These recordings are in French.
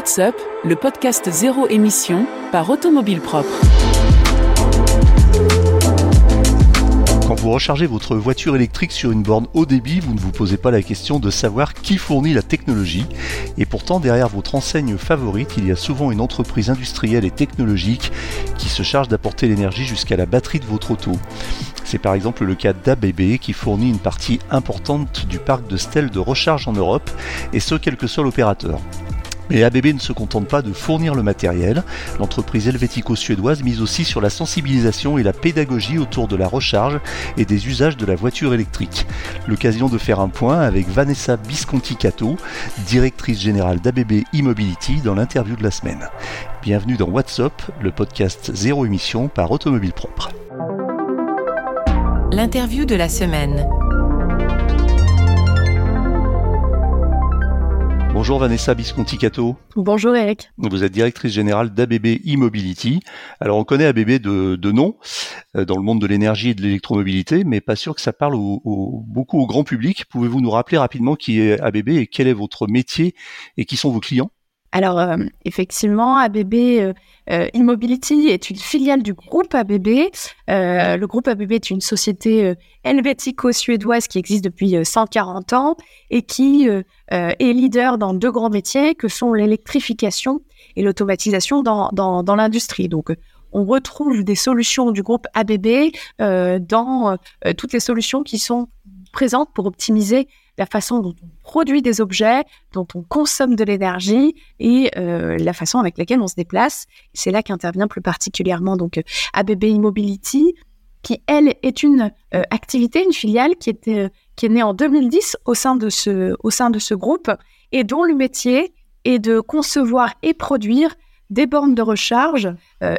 WhatsApp, le podcast zéro émission par Automobile Propre. Quand vous rechargez votre voiture électrique sur une borne haut débit, vous ne vous posez pas la question de savoir qui fournit la technologie. Et pourtant, derrière votre enseigne favorite, il y a souvent une entreprise industrielle et technologique qui se charge d'apporter l'énergie jusqu'à la batterie de votre auto. C'est par exemple le cas d'ABB qui fournit une partie importante du parc de stèles de recharge en Europe, et ce quel que soit l'opérateur. Mais ABB ne se contente pas de fournir le matériel. L'entreprise helvético-suédoise mise aussi sur la sensibilisation et la pédagogie autour de la recharge et des usages de la voiture électrique. L'occasion de faire un point avec Vanessa Bisconti-Cato, directrice générale d'ABB e-mobility dans l'interview de la semaine. Bienvenue dans WhatsApp, le podcast zéro émission par Automobile Propre. L'interview de la semaine. Bonjour Vanessa Bisconti-Cato. Bonjour Eric. Vous êtes directrice générale d'ABB e-mobility. Alors on connaît ABB de, de nom euh, dans le monde de l'énergie et de l'électromobilité, mais pas sûr que ça parle beaucoup au grand public. Pouvez-vous nous rappeler rapidement qui est ABB et quel est votre métier et qui sont vos clients? Alors, euh, effectivement, ABB euh, euh, Immobility est une filiale du groupe ABB. le groupe ABB est une société helvético-suédoise qui existe depuis 140 ans et qui est leader dans deux grands métiers que sont l'électrification et l'automatisation dans, dans, dans l'industrie. Donc, on retrouve des solutions du groupe ABB dans toutes les solutions qui sont présentes pour optimiser la façon dont on produit des objets, dont on consomme de l'énergie et euh, la façon avec laquelle on se déplace. C'est là qu'intervient plus particulièrement donc euh, ABB Immobility, qui elle est une euh, activité, une filiale qui qui est née en 2010 au sein de ce au sein de ce groupe et dont le métier est de concevoir et produire des bornes de recharge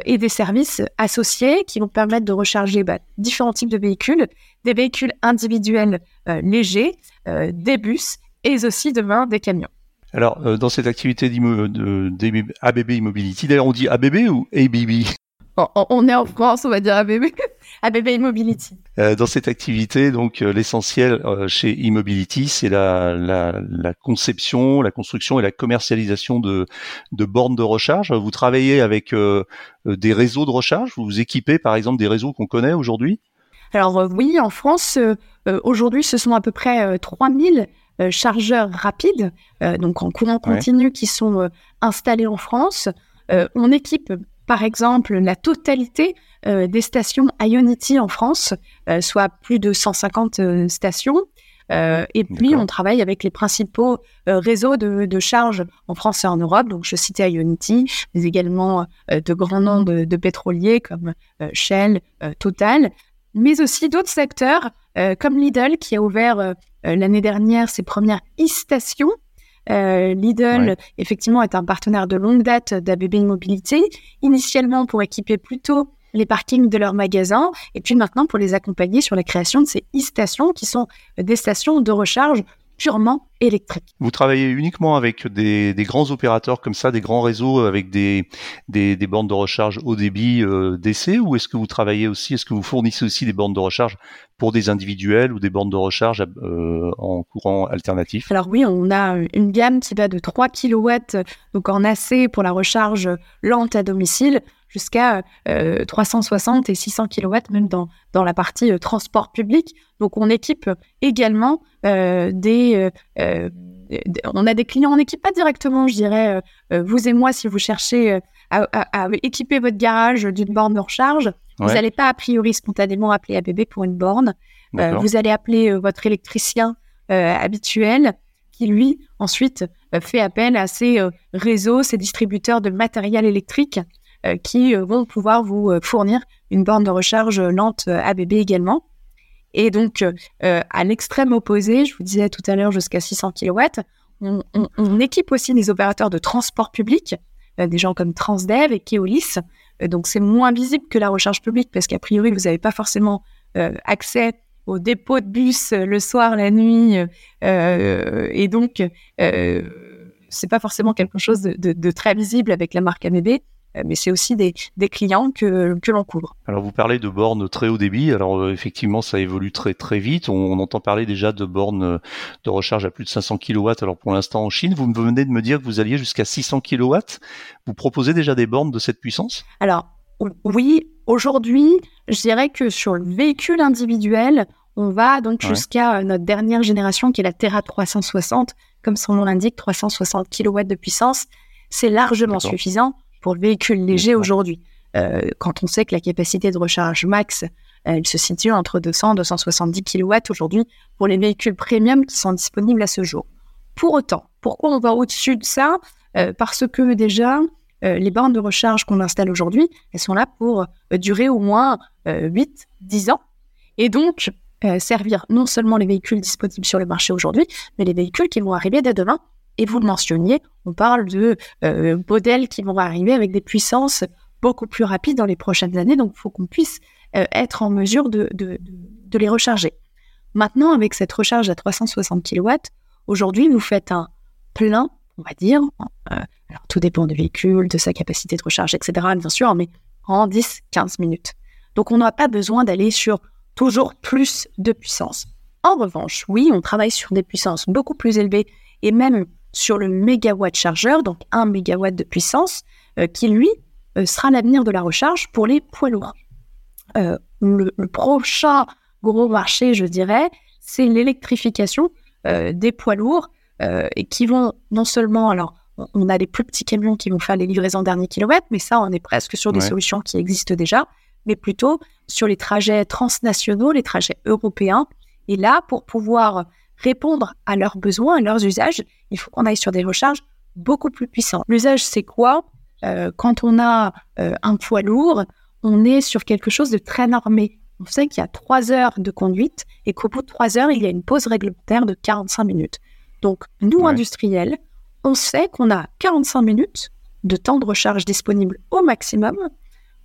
et des services associés qui vont permettre de recharger bah, différents types de véhicules, des véhicules individuels légers, euh, des bus et aussi demain des camions. Alors, euh, dans cette activité d'ABB Immobility, d'ailleurs, on dit ABB ou ABB on est en France, on va dire ABB, ABB Immobility. Euh, dans cette activité, donc l'essentiel chez Immobility, c'est la, la, conception, la construction et la commercialisation de, de bornes de recharge. Vous travaillez avec des réseaux de recharge? Vous vous équipez, par exemple, des réseaux qu'on connaît aujourd'hui? Alors euh, oui, en France, euh, euh, aujourd'hui, ce sont à peu près 3000 chargeurs rapides, donc en courant continu, qui sont installés en France. on équipe, par exemple, la totalité des stations Ionity en France, soit plus de 150 stations. et puis, on travaille avec les principaux réseaux de, de, charge en France et en Europe. Donc, je citais Ionity, mais également de grands noms de, de pétroliers comme Shell, Total mais aussi d'autres secteurs euh, comme Lidl qui a ouvert euh, euh, l'année dernière ses premières e-stations. Lidl, effectivement, est un partenaire de longue date d'ABB Mobilité, initialement pour équiper plutôt les parkings de leurs magasins, et puis maintenant pour les accompagner sur la création de ces e-stations qui sont des stations de recharge purement électrique. Vous travaillez uniquement avec des, grands opérateurs comme ça, des grands réseaux avec des, des, bornes de recharge haut débit euh, DC ou est-ce que vous travaillez aussi, est-ce que vous fournissez aussi des bornes de recharge pour des individuels ou des bornes de recharge euh, en courant alternatif? Alors oui, on a une gamme qui va de 3 kW donc en AC pour la recharge lente à domicile jusqu'à 360 euh, et 600 kW, même dans, dans la partie euh, transport public. Donc, on équipe également euh, des... on a des clients, on n'équipe pas directement, je dirais, vous et moi, si vous cherchez à, équiper votre garage d'une borne de recharge, vous n'allez pas a priori spontanément appeler ABB pour une borne. vous allez appeler votre électricien habituel qui, lui, ensuite, fait appel à ces réseaux, ces distributeurs de matériel électrique qui euh, vont pouvoir vous euh, fournir une borne de recharge lente ABB également. Et donc, à l'extrême opposé, je vous disais tout à l'heure jusqu'à 600 kW, on, équipe aussi des opérateurs de transport public, des gens comme Transdev et Keolis. donc, c'est moins visible que la recharge publique parce qu'a priori, vous n'avez pas forcément accès au dépôt de bus le soir, la nuit. et donc, c'est pas forcément quelque chose de, de, très visible avec la marque ABB. Euh, mais c'est aussi des, des clients que, que l'on couvre. Alors vous parlez de bornes très haut débit, alors euh, effectivement ça évolue très très vite, on, on, entend parler déjà de bornes euh, de recharge à plus de 500 kW, alors pour l'instant en Chine, vous venez de me dire que vous alliez jusqu'à 600 kW, vous proposez déjà des bornes de cette puissance? Alors oui, aujourd'hui je dirais que sur le véhicule individuel, on va donc jusqu'à notre dernière génération qui est la Terra 360, comme son nom l'indique, 360 kW de puissance. C'est largement suffisant pour le véhicule léger aujourd'hui. Euh, quand on sait que la capacité de recharge max, elle se situe entre 200 et 270 kW aujourd'hui pour les véhicules premium qui sont disponibles à ce jour. Pour autant, pourquoi on va au-dessus de ça? Euh, Parce que déjà, euh, les bornes de recharge qu'on installe aujourd'hui, elles sont là pour durer au moins 8-10 ans. Et donc, servir non seulement les véhicules disponibles sur le marché aujourd'hui, mais les véhicules qui vont arriver dès demain et vous le mentionniez, on parle de euh, modèles qui vont arriver avec des puissances beaucoup plus rapides dans les prochaines années. Donc, il faut qu'on puisse euh, être en mesure de, les recharger. Maintenant, avec cette recharge à 360 kW, aujourd'hui, vous faites un plein, on va dire. Euh, alors, tout dépend du véhicule, de sa capacité de recharge, etc., bien sûr, mais en 10-15 minutes. Donc, on n'a pas besoin d'aller sur toujours plus de puissance. En revanche, oui, on travaille sur des puissances beaucoup plus élevées et même sur le mégawatt chargeur, donc 1 mégawatt de puissance, euh, qui lui euh, sera l'avenir de la recharge pour les poids lourds. Euh, le, prochain gros marché, je dirais, c'est l'électrification des poids lourds et qui vont non seulement, alors on a les plus petits camions qui vont faire les livraisons dernier kilomètre, mais ça, on est presque sur des solutions qui existent déjà, mais plutôt sur les trajets transnationaux, les trajets européens. Et là, pour pouvoir répondre à leurs besoins, à leurs usages, il faut qu'on aille sur des recharges beaucoup plus puissantes. L'usage, c'est quoi? Euh, Quand on a euh, un poids lourd, on est sur quelque chose de très normé. On sait qu'il y a trois heures de conduite et qu'au bout de trois heures, il y a une pause réglementaire de 45 minutes. Donc, nous, industriels, on sait qu'on a 45 minutes de temps de recharge disponible au maximum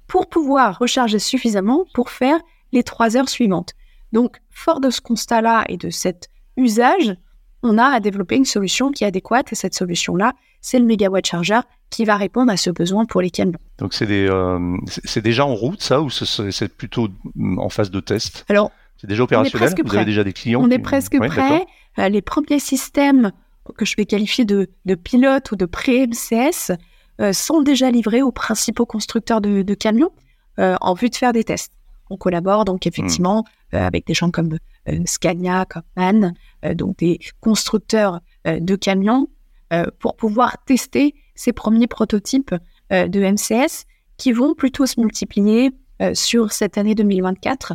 pour pouvoir recharger suffisamment pour faire les trois heures suivantes. Donc, fort de ce constat-là et de cet usage, on a à développer une solution qui est adéquate et cette solution-là, c'est le mégawatt chargeur qui va répondre à ce besoin pour les camions. Donc c'est euh, déjà en route ça ou c'est plutôt en phase de test? Alors c'est déjà opérationnel? Vous avez déjà des clients. On est presque prêt. Euh, les premiers systèmes que je vais qualifier de, de pilotes ou de pré-MCS euh, sont déjà livrés aux principaux constructeurs de, camions en vue de faire des tests. On collabore donc effectivement hmm. avec des gens comme Scania, comme MAN, euh, donc des constructeurs euh, de camions, euh, pour pouvoir tester ces premiers prototypes de MCS qui vont plutôt se multiplier sur cette année 2024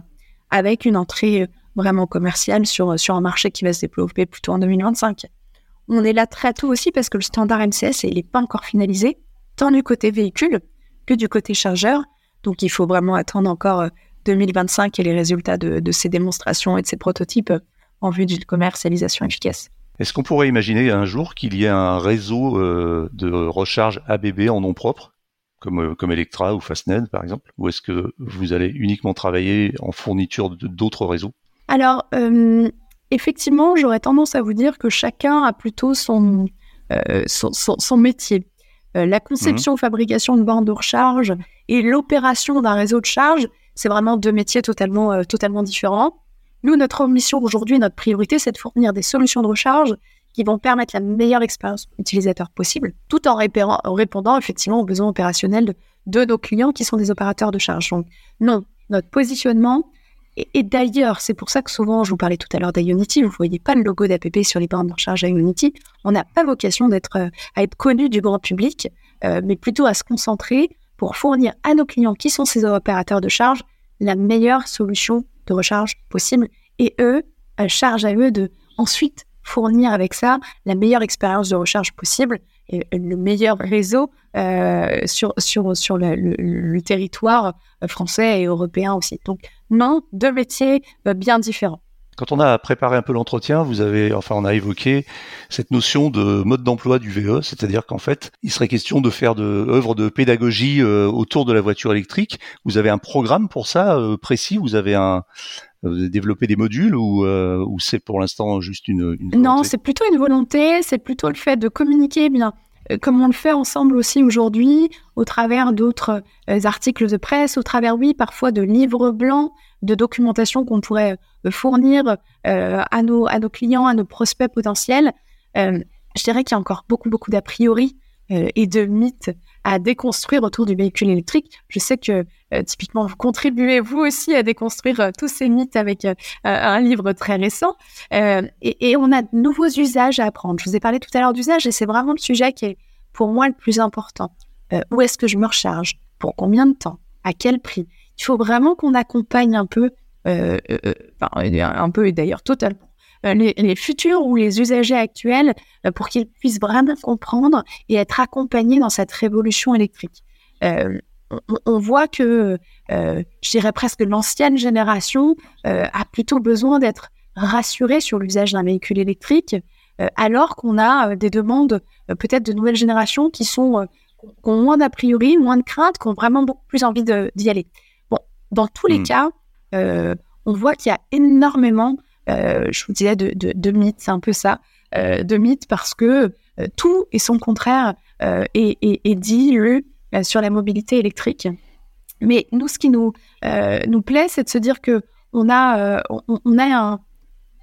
avec une entrée vraiment commerciale sur, sur un marché qui va se développer plutôt en 2025. On est là très tôt aussi parce que le standard MCS, il n'est pas encore finalisé, tant du côté véhicule que du côté chargeur. Donc il faut vraiment attendre encore 2025 et les résultats de, de ces démonstrations et de ces prototypes en vue d'une commercialisation efficace. Est-ce qu'on pourrait imaginer un jour qu'il y ait un réseau euh, de recharge ABB en nom propre, comme, euh, comme Electra ou Fastned par exemple Ou est-ce que vous allez uniquement travailler en fourniture d'autres réseaux? Alors, euh, effectivement, j'aurais tendance à vous dire que chacun a plutôt son, son, métier. la conception, mhm. fabrication de bornes de recharge et l'opération d'un réseau de charge, c'est vraiment deux métiers totalement, totalement différents. Nous, notre mission aujourd'hui, notre priorité, c'est de fournir des solutions de recharge qui vont permettre la meilleure expérience utilisateur possible, tout en, répondant effectivement aux besoins opérationnels de, nos clients qui sont des opérateurs de charge. Donc, non, notre positionnement, et, d'ailleurs, c'est pour ça que souvent, je vous parlais tout à l'heure d'Ionity, vous ne voyez pas le logo d'APP sur les bornes de recharge à. On n'a pas vocation euh, à être connu du grand public, euh, mais plutôt à se concentrer pour fournir à nos clients qui sont ces opérateurs de charge la meilleure solution de recharge possible. Et eux, euh, charge à eux de ensuite fournir avec ça la meilleure expérience de recharge possible et le meilleur réseau euh, sur, sur, sur le, territoire français et européen aussi. Donc non, deux métiers euh, bien différents. Quand on a préparé un peu l'entretien, vous avez, enfin, on a évoqué cette notion de mode d'emploi du VE, c'est-à-dire qu'en fait, il serait question de faire de œuvres de pédagogie autour de la voiture électrique. Vous avez un programme pour ça précis? Vous avez un, développer des modules ou, ou c'est pour l'instant juste une, Non, c'est plutôt une volonté, c'est plutôt le fait de communiquer bien comme on le fait ensemble aussi aujourd'hui, au travers d'autres articles de presse, au travers, oui, parfois de livres blancs, de documentation qu'on pourrait fournir à, nos, à nos clients, à nos prospects potentiels. je dirais qu'il y a encore beaucoup, beaucoup d'a priori et de mythes à déconstruire autour du véhicule électrique. Je sais que euh, typiquement vous contribuez vous aussi à déconstruire euh, tous ces mythes avec euh, un livre très récent. Et, et, on a de nouveaux usages à apprendre. Je vous ai parlé tout à l'heure d'usage et c'est vraiment le sujet qui est pour moi le plus important. où est-ce que je me recharge? Pour combien de temps? À quel prix? Il faut vraiment qu'on accompagne un peu, enfin, un peu et d'ailleurs totalement euh, les, futurs ou les usagers actuels euh, pour qu'ils puissent vraiment comprendre et être accompagnés dans cette révolution électrique. Euh, on, voit que, je dirais presque l'ancienne génération a plutôt besoin d'être rassurée sur l'usage d'un véhicule électrique, alors qu'on a des demandes peut-être de nouvelles générations qui sont qui ont moins d'a priori, moins de crainte, qui ont vraiment beaucoup plus envie d'y aller. Bon, dans tous les hmm. cas, on voit qu'il y a énormément je vous disais, de, mythes, c'est un peu ça, euh, de mythes parce que euh, tout et son contraire est, dit, lu sur la mobilité électrique. Mais nous, ce qui nous, plaît, c'est de se dire que on a, on, a un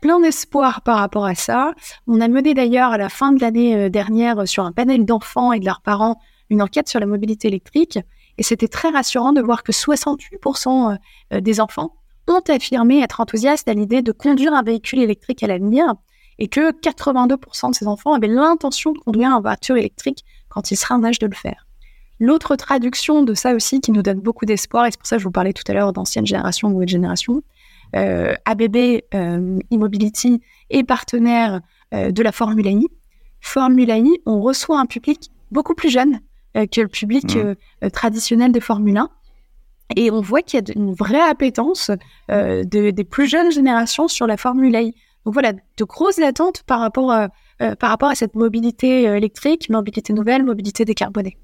plein d'espoir par rapport à ça. On a mené d'ailleurs à la fin de l'année dernière sur un panel d'enfants et de leurs parents une enquête sur la mobilité électrique. Et c'était très rassurant de voir que 68% des enfants ont affirmé être enthousiastes à l'idée de conduire un véhicule électrique à l'avenir et que 82% de ces enfants avaient l'intention de conduire une voiture électrique quand il sera en âge de le faire. L'autre traduction de ça aussi qui nous donne beaucoup d'espoir, et c'est pour ça que je vous parlais tout à l'heure d'ancienne génération, nouvelle génération, euh, ABB euh, e-mobility est partenaire euh, de la Formula I. Formula I, on reçoit un public beaucoup plus jeune euh, que le public mmh. traditionnel de Formule 1. Et on voit qu'il y a une vraie appétence euh, de, des plus jeunes générations sur la Formule I. Donc voilà, de grosses attentes par rapport, à, euh, par rapport à cette mobilité euh, électrique, mobilité nouvelle, mobilité décarbonée.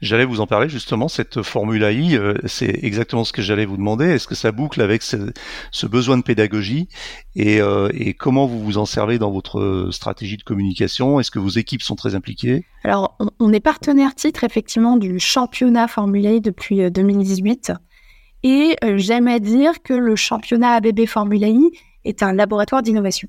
J'allais vous en parler justement, cette Formule I, euh, c'est exactement ce que j'allais vous demander. Est-ce que ça boucle avec ce, ce besoin de pédagogie? Et, euh, et, comment vous vous en servez dans votre stratégie de communication? Est-ce que vos équipes sont très impliquées? Alors, on, on, est partenaire titre effectivement du championnat Formule I depuis 2018. Et euh, j'aime à dire que le championnat ABB Formula I est un laboratoire d'innovation.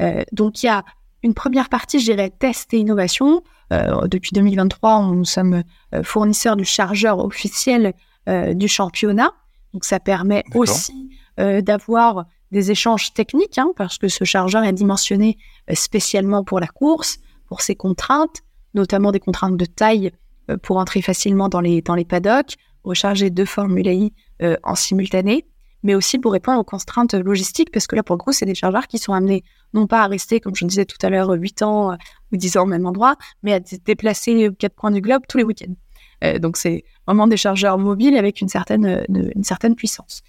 Euh, donc il y a une première partie, je dirais, test et innovation. Euh, depuis 2023, nous sommes fournisseurs du chargeur officiel euh, du championnat. Donc ça permet aussi d'avoir des échanges techniques, hein, parce que ce chargeur est dimensionné spécialement pour la course, pour ses contraintes, notamment des contraintes de taille pour entrer facilement dans les, dans les paddocks, recharger deux Formula I euh, en simultané, mais aussi pour répondre aux contraintes logistiques, parce que là, pour le coup, c'est des chargeurs qui sont amenés non pas à rester, comme je le disais tout à l'heure, 8 ans euh, ou 10 ans au même endroit, mais à se déplacer aux quatre coins du globe tous les week-ends. Euh, donc, c'est vraiment des chargeurs mobiles avec une certaine, une certaine puissance.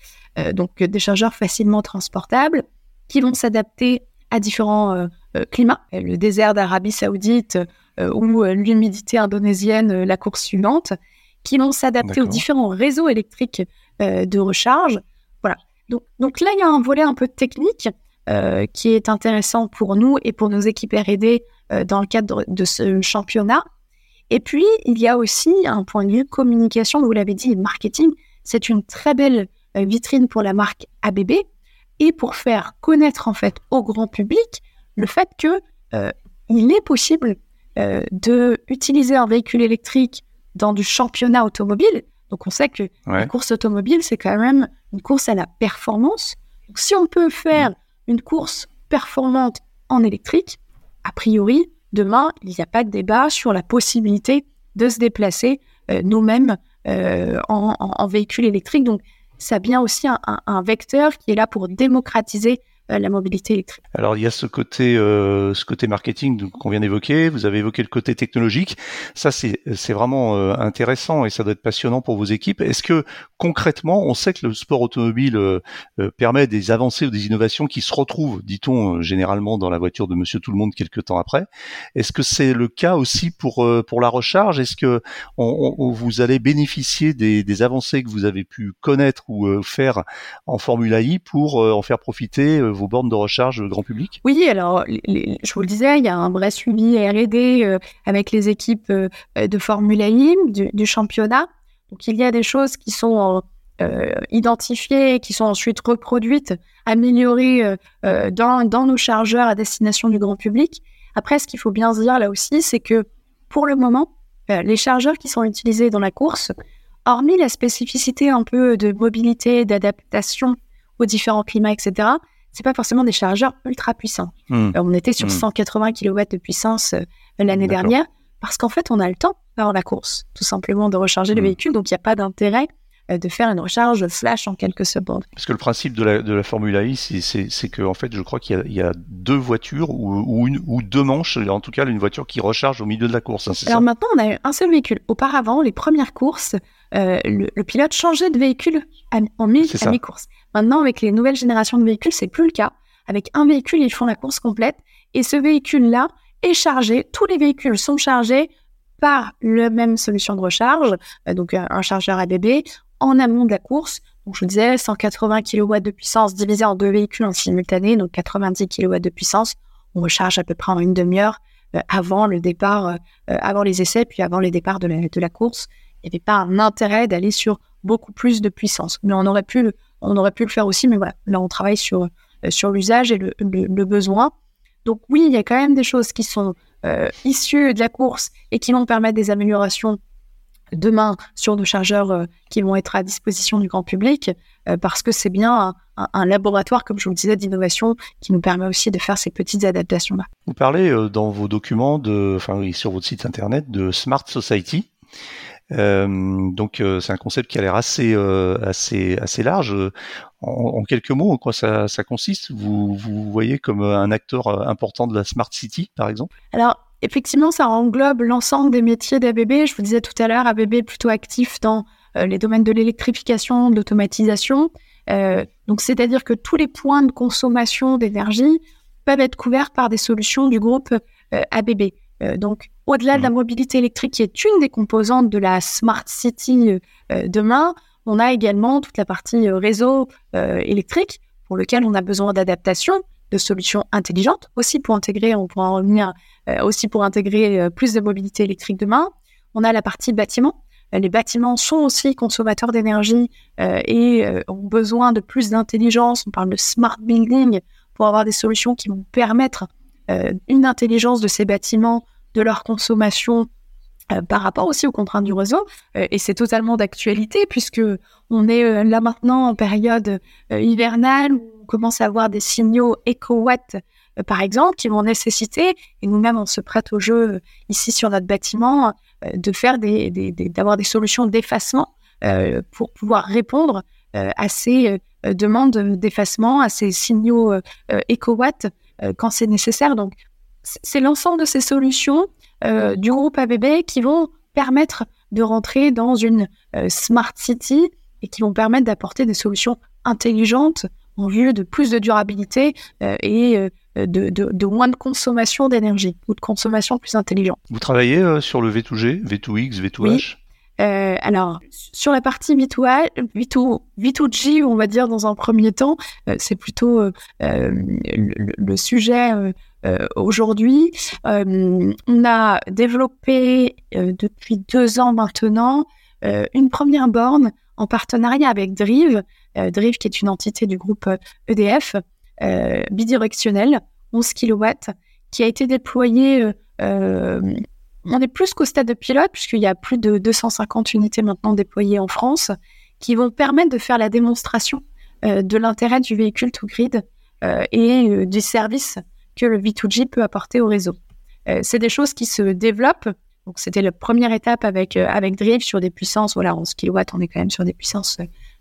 donc, des chargeurs facilement transportables qui vont s'adapter à différents climats. Le désert d'Arabie Saoudite ou l'humidité indonésienne, la course suivante, qui vont s'adapter aux différents réseaux électriques euh, de recharge. Voilà. Donc, donc là, il y a un volet un peu technique euh, qui est intéressant pour nous et pour nos équipes R&D euh, dans le cadre de ce championnat. Et puis, il y a aussi un point de vue communication, vous l'avez dit, marketing. C'est une très belle vitrine pour la marque ABB et pour faire connaître en fait au grand public le fait que il est possible de utiliser un véhicule électrique dans du championnat automobile. Donc on sait que la course automobile, c'est quand même une course à la performance. Donc si on peut faire une course performante en électrique, a priori, demain, il n'y a pas de débat sur la possibilité de se déplacer euh, nous-mêmes euh, en, véhicule électrique. Donc ça a bien aussi un, vecteur qui est là pour démocratiser électrique. Alors il y a ce côté, euh, ce côté marketing qu'on vient d'évoquer. Vous avez évoqué le côté technologique. Ça c'est c'est vraiment euh, intéressant et ça doit être passionnant pour vos équipes. Est-ce que concrètement, on sait que le sport automobile euh, permet des avancées ou des innovations qui se retrouvent, dit-on généralement, dans la voiture de Monsieur Tout le Monde quelques temps après? Est-ce que c'est le cas aussi pour pour la recharge? Est-ce que on, on, vous allez bénéficier des, des avancées que vous avez pu connaître ou faire en Formula I pour en faire profiter vos bornes de recharge grand public? Oui, alors je vous le disais, il y a un vrai suivi R&D avec les équipes de Formule E du, championnat. Donc il y a des choses qui sont identifiées, qui sont ensuite reproduites, améliorées dans, dans nos chargeurs à destination du grand public. Après, ce qu'il faut bien se dire là aussi, c'est que pour le moment, les chargeurs qui sont utilisés dans la course, hormis la spécificité un peu de mobilité, d'adaptation aux différents climats, etc., c'est pas forcément des chargeurs ultra puissants. Hmm. Euh, on était sur 180 hmm. kW de puissance euh, l'année dernière parce qu'en fait, on a le temps avant la course, tout simplement, de recharger le hmm. véhicule. Donc, il n'y a pas d'intérêt de faire une recharge flash en quelques secondes. Parce que le principe de la, de la Formule I, c'est que en fait, je crois qu'il y, y, a deux voitures ou, ou, une, ou deux manches, en tout cas une voiture qui recharge au milieu de la course. Hein, Alors maintenant, on a un seul véhicule. Auparavant, les premières courses, euh, le, pilote changeait de véhicule en mi, à mi-course. Maintenant, avec les nouvelles générations de véhicules, c'est plus le cas. Avec un véhicule, ils font la course complète et ce véhicule-là est chargé. Tous les véhicules sont chargés par la même solution de recharge, euh, donc un chargeur ABB en amont de la course. Donc, je vous disais, 180 kW de puissance divisé en deux véhicules en simultané, donc 90 kW de puissance. On recharge à peu près en une demi-heure euh, avant le départ, euh, euh, avant les essais, puis avant les départs de la, course. Il n'y avait pas un intérêt d'aller sur beaucoup plus de puissance. Mais on aurait pu le, on aurait pu le faire aussi, mais voilà, là on travaille sur, sur l'usage et le, le, besoin. Donc oui, il y a quand même des choses qui sont issues de la course et qui vont permettre des améliorations demain sur nos chargeurs euh, qui vont être à disposition du grand public, euh, parce que c'est bien un, laboratoire, comme je vous le disais, d'innovation qui nous permet aussi de faire ces petites adaptations-là. Vous parlez euh, dans vos documents, de, enfin sur votre site internet, de Smart Society. donc c'est un concept qui a l'air assez assez assez large. En, quelques mots, en quoi ça, ça consiste? Vous, vous voyez comme un acteur important de la Smart City, par exemple? Alors effectivement, ça englobe l'ensemble des métiers d'ABB. Je vous disais tout à l'heure, ABB est plutôt actif dans euh, les domaines de l'électrification, de l'automatisation. Euh, donc, c'est-à-dire que tous les points de consommation d'énergie peuvent être couverts par des solutions du groupe euh, ABB. donc, au-delà de la mmh. mobilité électrique, qui est une des composantes de la Smart City demain, on a également toute la partie réseau électrique pour lequel on a besoin d'adaptation de solutions intelligentes, aussi pour intégrer, on pourra en revenir, euh, aussi pour intégrer euh, plus de mobilité électrique demain. On a la partie bâtiment. Euh, les bâtiments sont aussi consommateurs d'énergie et ont besoin de plus d'intelligence. On parle de smart building pour avoir des solutions qui vont permettre une intelligence de ces bâtiments, de leur consommation par rapport aussi aux contraintes du réseau. et c'est totalement d'actualité puisque on est là maintenant en période hivernale commence à avoir des signaux éco-watt, euh, par exemple, qui vont nécessiter, et nous-mêmes on se prête au jeu euh, ici sur notre bâtiment, euh, de faire d'avoir des solutions d'effacement pour pouvoir répondre à ces demandes d'effacement, à ces signaux éco-watt quand c'est nécessaire. Donc, c'est l'ensemble de ces solutions du groupe ABB qui vont permettre de rentrer dans une smart city et qui vont permettre d'apporter des solutions intelligentes en vue de plus de durabilité euh, et euh, de, de, moins de consommation d'énergie ou de consommation plus intelligente. Vous travaillez euh, sur le V2G, V2X, V2H alors, sur la partie V2, V2, V2G, on va dire dans un premier temps, c'est plutôt le, sujet aujourd'hui. on a développé depuis deux ans maintenant une première borne en partenariat avec Drive, euh, qui est une entité du groupe EDF, euh, e euh, bidirectionnelle, 11 kW, qui a été déployée on est plus qu'au stade de pilote, puisqu'il y a plus de 250 unités maintenant déployées en France, qui vont permettre de faire la démonstration de l'intérêt du véhicule to grid et du service que le V2G peut apporter au réseau. c'est des choses qui se développent. C'était la première étape avec, avec Drive sur des puissances. Voilà, 11 kW, on est quand même sur des puissances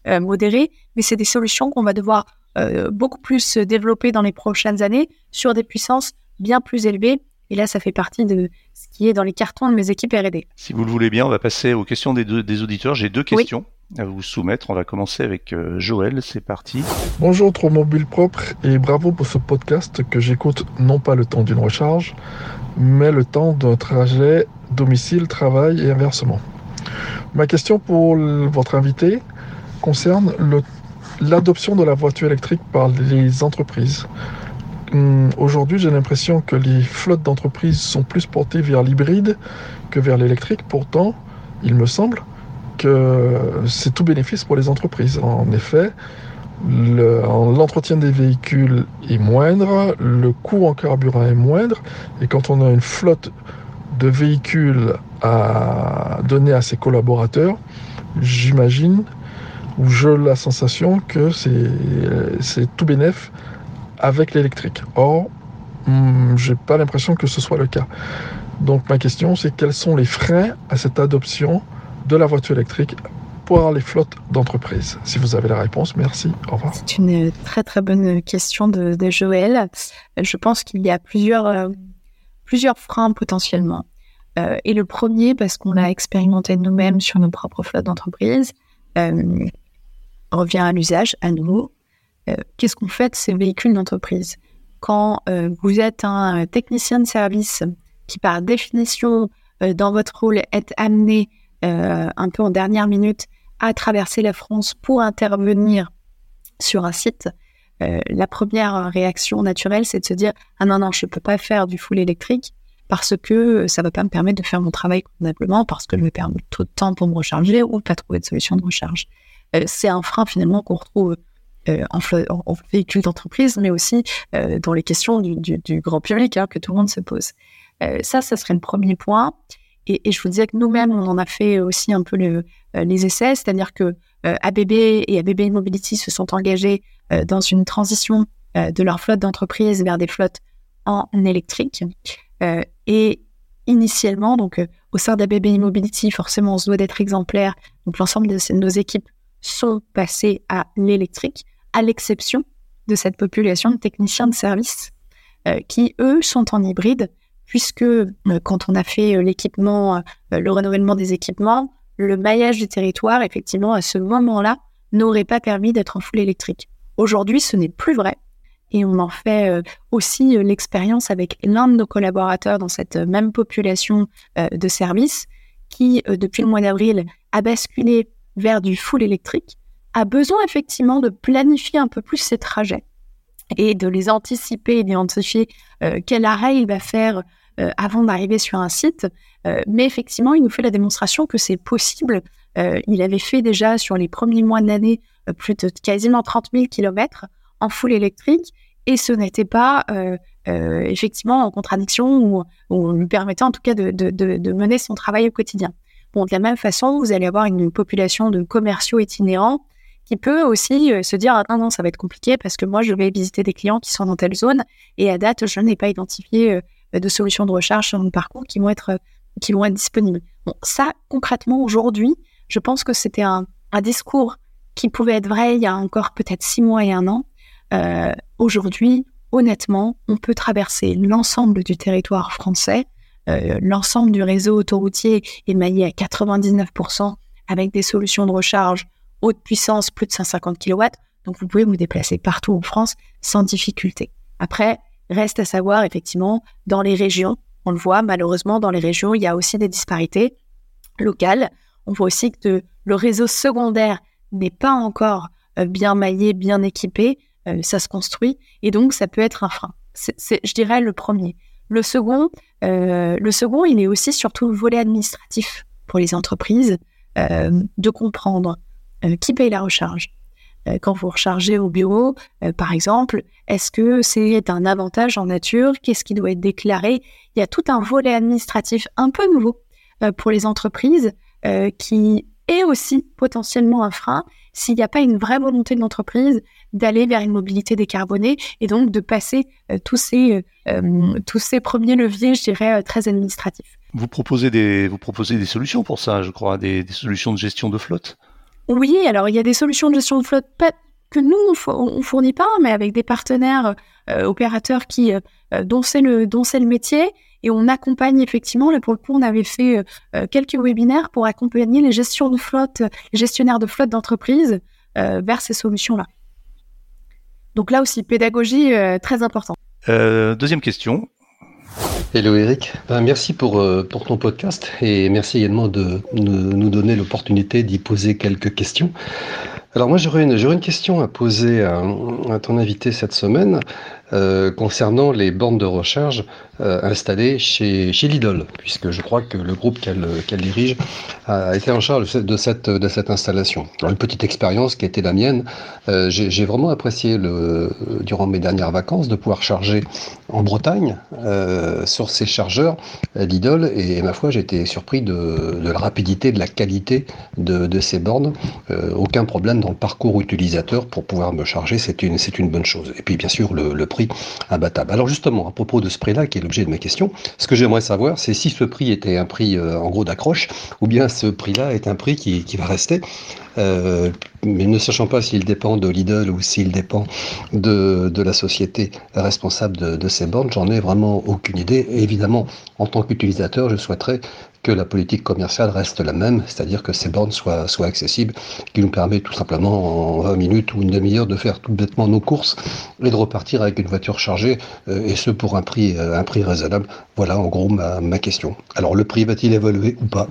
euh, modéré, mais c'est des solutions qu'on va devoir euh, beaucoup plus développer dans les prochaines années sur des puissances bien plus élevées. Et là, ça fait partie de ce qui est dans les cartons de mes équipes R&D. Si vous le voulez bien, on va passer aux questions des, des auditeurs. J'ai deux questions. à vous soumettre. On va commencer avec euh, Joël, c'est parti. Bonjour Mobile Propre et bravo pour ce podcast que j'écoute non pas le temps d'une recharge, mais le temps d'un trajet domicile-travail et inversement. Ma question pour votre invité, concerne l'adoption de la voiture électrique par les entreprises. Hum, aujourd'hui, j'ai l'impression que les flottes d'entreprises sont plus portées vers l'hybride que vers l'électrique. Pourtant, il me semble que c'est tout bénéfice pour les entreprises. En effet, l'entretien des véhicules est moindre, le coût en carburant est moindre, et quand on a une flotte de véhicules à donner à ses collaborateurs, j'imagine, ou j'ai la sensation que c'est tout bénéf avec l'électrique. Or, hmm, j'ai pas l'impression que ce soit le cas. Donc ma question, c'est quels sont les freins à cette adoption de la voiture électrique pour les flottes d'entreprises Si vous avez la réponse, merci. Au revoir. C'est une très très bonne question de, Joël. Je pense qu'il y a plusieurs, euh, plusieurs freins potentiellement. Euh, et le premier, parce qu'on l'a expérimenté nous-mêmes sur nos propres flottes d'entreprises, euh, revient à l'usage à nouveau. Qu'est-ce qu'on fait de ces véhicules d'entreprise? Quand vous êtes un technicien de service qui, par définition, dans votre rôle, est amené un peu en dernière minute à traverser la France pour intervenir sur un site, euh, la première réaction naturelle, c'est de se dire ah non non, je peux pas faire du full électrique parce que ça va pas me permettre de faire mon travail convenablement, parce que je vais perdre trop de temps pour me recharger ou pas trouver de solution de recharge. Euh, c'est un frein finalement qu'on retrouve euh, en, en, véhicule d'entreprise, mais aussi dans les questions du, grand public hein, que tout le monde se pose. ça, ça serait le premier point. Et, je vous disais que nous-mêmes, on en a fait aussi un peu le, euh, les essais, c'est-à-dire que euh, ABB et ABB Mobility se sont engagés euh, dans une transition de leur flotte d'entreprise vers des flottes en électrique. et initialement, donc au sein d'ABB Mobility, forcément, on se doit d'être exemplaire. Donc l'ensemble de nos équipes sont passées à l'électrique, à l'exception de cette population de techniciens de service qui, eux, sont en hybride puisque euh, quand on a fait euh, l'équipement, euh, le renouvellement des équipements, le maillage du territoire, effectivement, à ce moment-là, n'aurait pas permis d'être en full électrique. Aujourd'hui, ce n'est plus vrai. Et on en fait aussi l'expérience avec l'un de nos collaborateurs dans cette même population de services qui, depuis le mois d'avril, a basculé vers du full électrique, a besoin effectivement de planifier un peu plus ses trajets et de les anticiper, d'identifier quel arrêt il va faire euh, avant d'arriver sur un site. Euh, mais effectivement, il nous fait la démonstration que c'est possible. Euh, il avait fait déjà sur les premiers mois de l'année plus de quasiment 30 000 km en full électrique et ce n'était pas effectivement en contradiction ou, lui permettant en tout cas de, mener son travail au quotidien. Bon, de la même façon, vous allez avoir une population de commerciaux itinérants qui peut aussi se dire ah, non ça va être compliqué parce que moi je vais visiter des clients qui sont dans telle zone et à date je n'ai pas identifié euh, de solutions de recharge sur mon parcours qui vont être, euh, qui vont être disponibles. Bon, ça, concrètement, aujourd'hui, je pense que c'était un, un, discours qui pouvait être vrai il y a encore peut-être six mois et un an. Euh, aujourd'hui, honnêtement, on peut traverser l'ensemble du territoire français, euh, l'ensemble du réseau autoroutier est maillé à 99% avec des solutions de recharge haute puissance, plus de 150 kW. Donc, vous pouvez vous déplacer partout en France sans difficulté. Après, Reste à savoir, effectivement, dans les régions, on le voit, malheureusement, dans les régions, il y a aussi des disparités locales. On voit aussi que le réseau secondaire n'est pas encore euh, bien maillé, bien équipé. Euh, ça se construit et donc ça peut être un frein. C'est, je dirais, le premier. Le second, euh, le second, il est aussi surtout le volet administratif pour les entreprises, de comprendre qui paye la recharge, euh, quand vous rechargez au bureau, euh, par exemple, est-ce que c'est un avantage en nature? Qu'est-ce qui doit être déclaré? Il y a tout un volet administratif un peu nouveau euh, pour les entreprises qui est aussi potentiellement un frein s'il n'y a pas une vraie volonté de l'entreprise d'aller vers une mobilité décarbonée et donc de passer tous, ces, tous ces premiers leviers, je dirais, très administratifs. Vous proposez, des, vous proposez des solutions pour ça, je crois, des solutions de gestion de flotte? Oui, alors il y a des solutions de gestion de flotte que nous, on fournit pas, mais avec des partenaires euh, opérateurs qui, euh, euh, dont c'est le, le métier. Et on accompagne effectivement, là pour le coup, on avait fait quelques webinaires pour accompagner les gestions de flotte, les gestionnaires de flotte d'entreprise vers ces solutions-là. Donc là aussi, pédagogie très importante. deuxième question. Hello Eric, ben, merci pour, euh, pour ton podcast et merci également de nous, donner l'opportunité d'y poser quelques questions. Alors moi j'aurais une, une question à poser à, à ton invité cette semaine. Euh, concernant les bornes de recharge euh, installées chez, chez Lidl, puisque je crois que le groupe qu'elle dirige a été en charge de cette, de cette installation. Alors, une petite expérience qui a été la mienne, euh, j'ai vraiment apprécié le, durant mes dernières vacances de pouvoir charger en Bretagne sur ces chargeurs Lidl, et ma foi été surpris de, de, la rapidité, de la qualité de, de ces bornes. aucun problème dans le parcours utilisateur pour pouvoir me charger, c'est une, une bonne chose. Et puis bien sûr le, le prix. Alors justement, à propos de ce prix-là, qui est l'objet de ma question, ce que j'aimerais savoir, c'est si ce prix était un prix euh, en gros d'accroche, ou bien ce prix-là est un prix qui, va rester. Euh, mais ne sachant pas s'il dépend de Lidl ou s'il dépend de, la société responsable de, ces bornes, j'en ai vraiment aucune idée. évidemment, en tant qu'utilisateur, je souhaiterais que la politique commerciale reste la même, c'est-à-dire que ces bornes soient, accessibles, qui nous permet tout simplement en 20 minutes ou une demi-heure de faire tout bêtement nos courses et de repartir avec une voiture chargée, euh, et ce pour un prix, euh, un prix raisonnable. Voilà en gros ma question. Alors le prix va-t-il évoluer ou pas?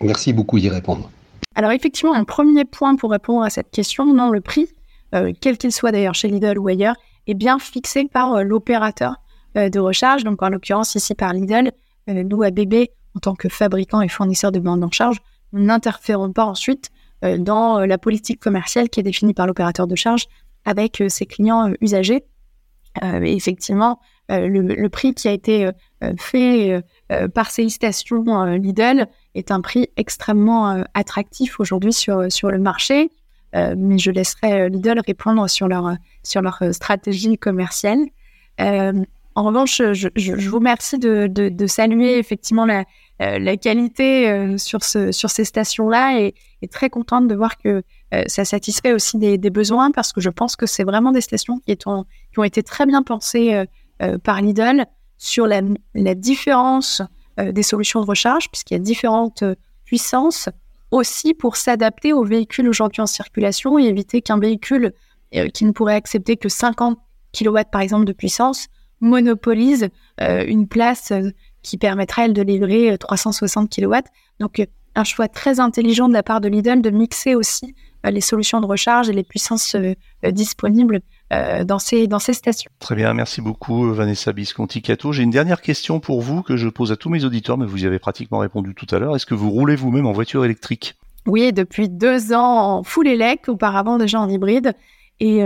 Merci beaucoup d'y répondre. Alors effectivement, un premier point pour répondre à cette question, non, le prix, euh, quel qu'il soit d'ailleurs chez Lidl ou ailleurs, est bien fixé par l'opérateur de recharge, donc en l'occurrence ici par Lidl. nous, à BB, en tant que fabricant et fournisseur de bandes en charge, nous n'interférons pas ensuite euh, dans euh, la politique commerciale qui est définie par l'opérateur de charge avec euh, ses clients usagers. effectivement, le, prix qui a été fait par ces stations Lidl est un prix extrêmement attractif aujourd'hui sur, sur le marché. mais je laisserai Lidl répondre sur leur, sur leur stratégie commerciale. En revanche, je, vous remercie de, saluer effectivement la, euh, qualité euh, sur, ces stations-là et, très contente de voir que euh, ça satisfait aussi des, besoins parce que je pense que c'est vraiment des stations qui, ont été très bien pensées par Lidl sur la, différence des solutions de recharge puisqu'il y a différentes puissances aussi pour s'adapter aux véhicules aujourd'hui en circulation et éviter qu'un véhicule qui ne pourrait accepter que 50 kW par exemple de puissance monopolise euh, une place euh, qui permettrait elle de livrer 360 euh, kW. Donc un choix très intelligent de la part de Lidl de mixer aussi les solutions de recharge et les puissances disponibles dans, ces, dans ces stations. Très bien, merci beaucoup Vanessa Bisconti-Cato. J'ai une dernière question pour vous que je pose à tous mes auditeurs, mais vous y avez pratiquement répondu tout à l'heure. Est-ce que vous roulez vous-même en voiture électrique? Oui, depuis deux ans en full élect, auparavant déjà en hybride. Et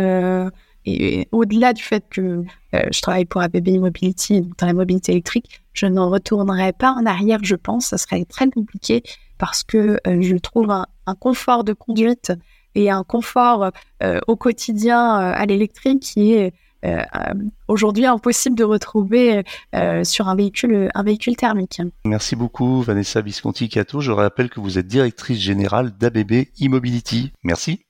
et, au-delà du fait que euh, je travaille pour ABB Mobility, dans la mobilité électrique, je n'en retournerai pas en arrière, je pense. Ça serait très compliqué parce que euh, je trouve un, confort de conduite et un confort euh, au quotidien à l'électrique qui est aujourd'hui impossible de retrouver sur un véhicule, un véhicule thermique. Merci beaucoup Vanessa Visconti-Cato. Je rappelle que vous êtes directrice générale d'ABB e-Mobility. Merci.